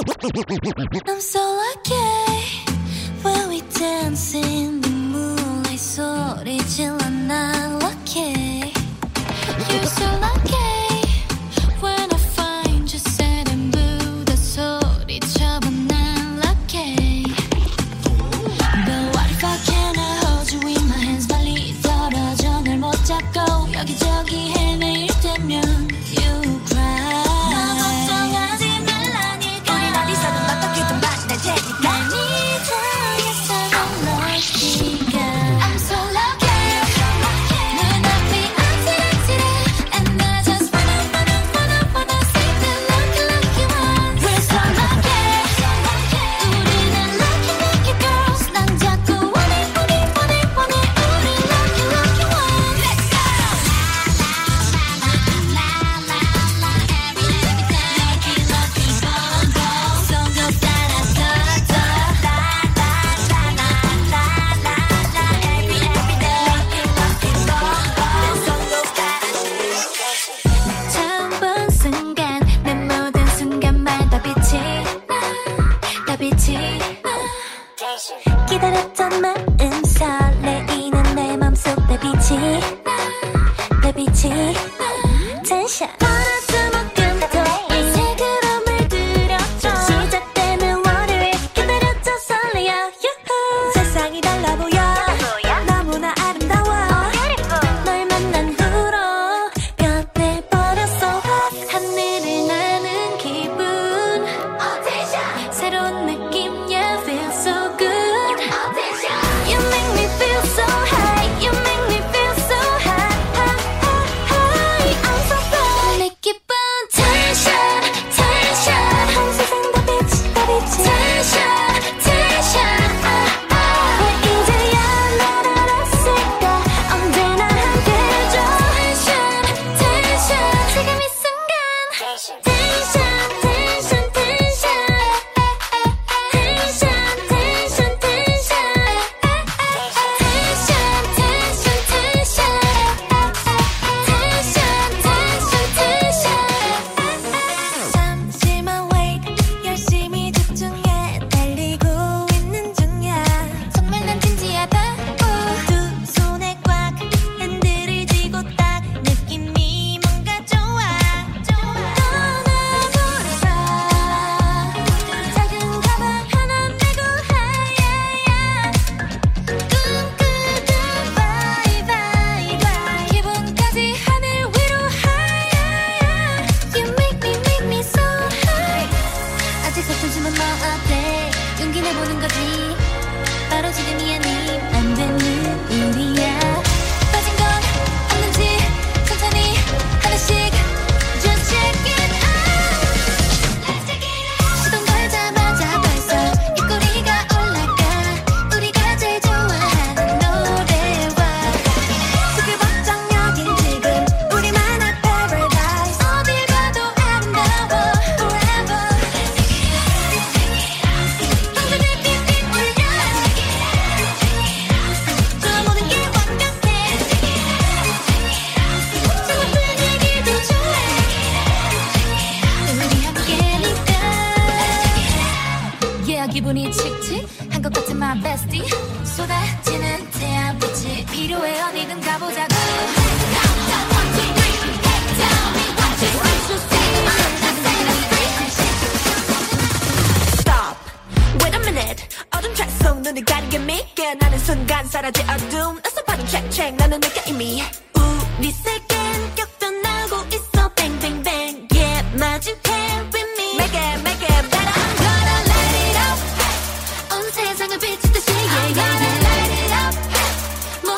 I'm so lucky when we dance in the moonlight. 소리 질러 난 lucky. You're so lucky. bestie 쏟아지는 태양빛이 필요해 어디든 가보자고. 어둠 찰속 눈을 가리게 믿게. 나는 순간 사라져 어둠. 어서 바로 책책 나는 느껴 이미 우리 색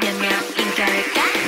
몇 명인 걸까?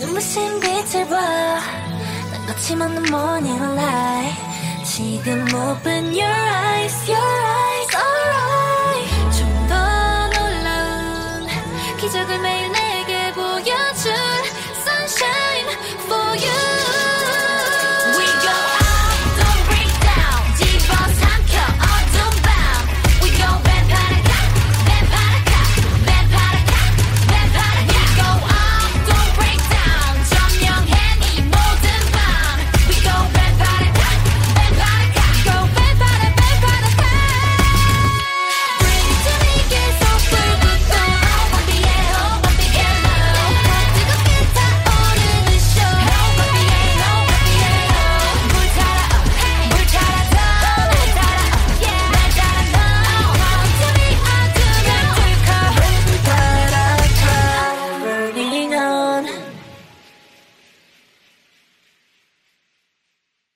눈부신 빛을 봐 거침없는 morning light 지금 open your eyes your eyes alright 좀 더 놀라운 기적을 매일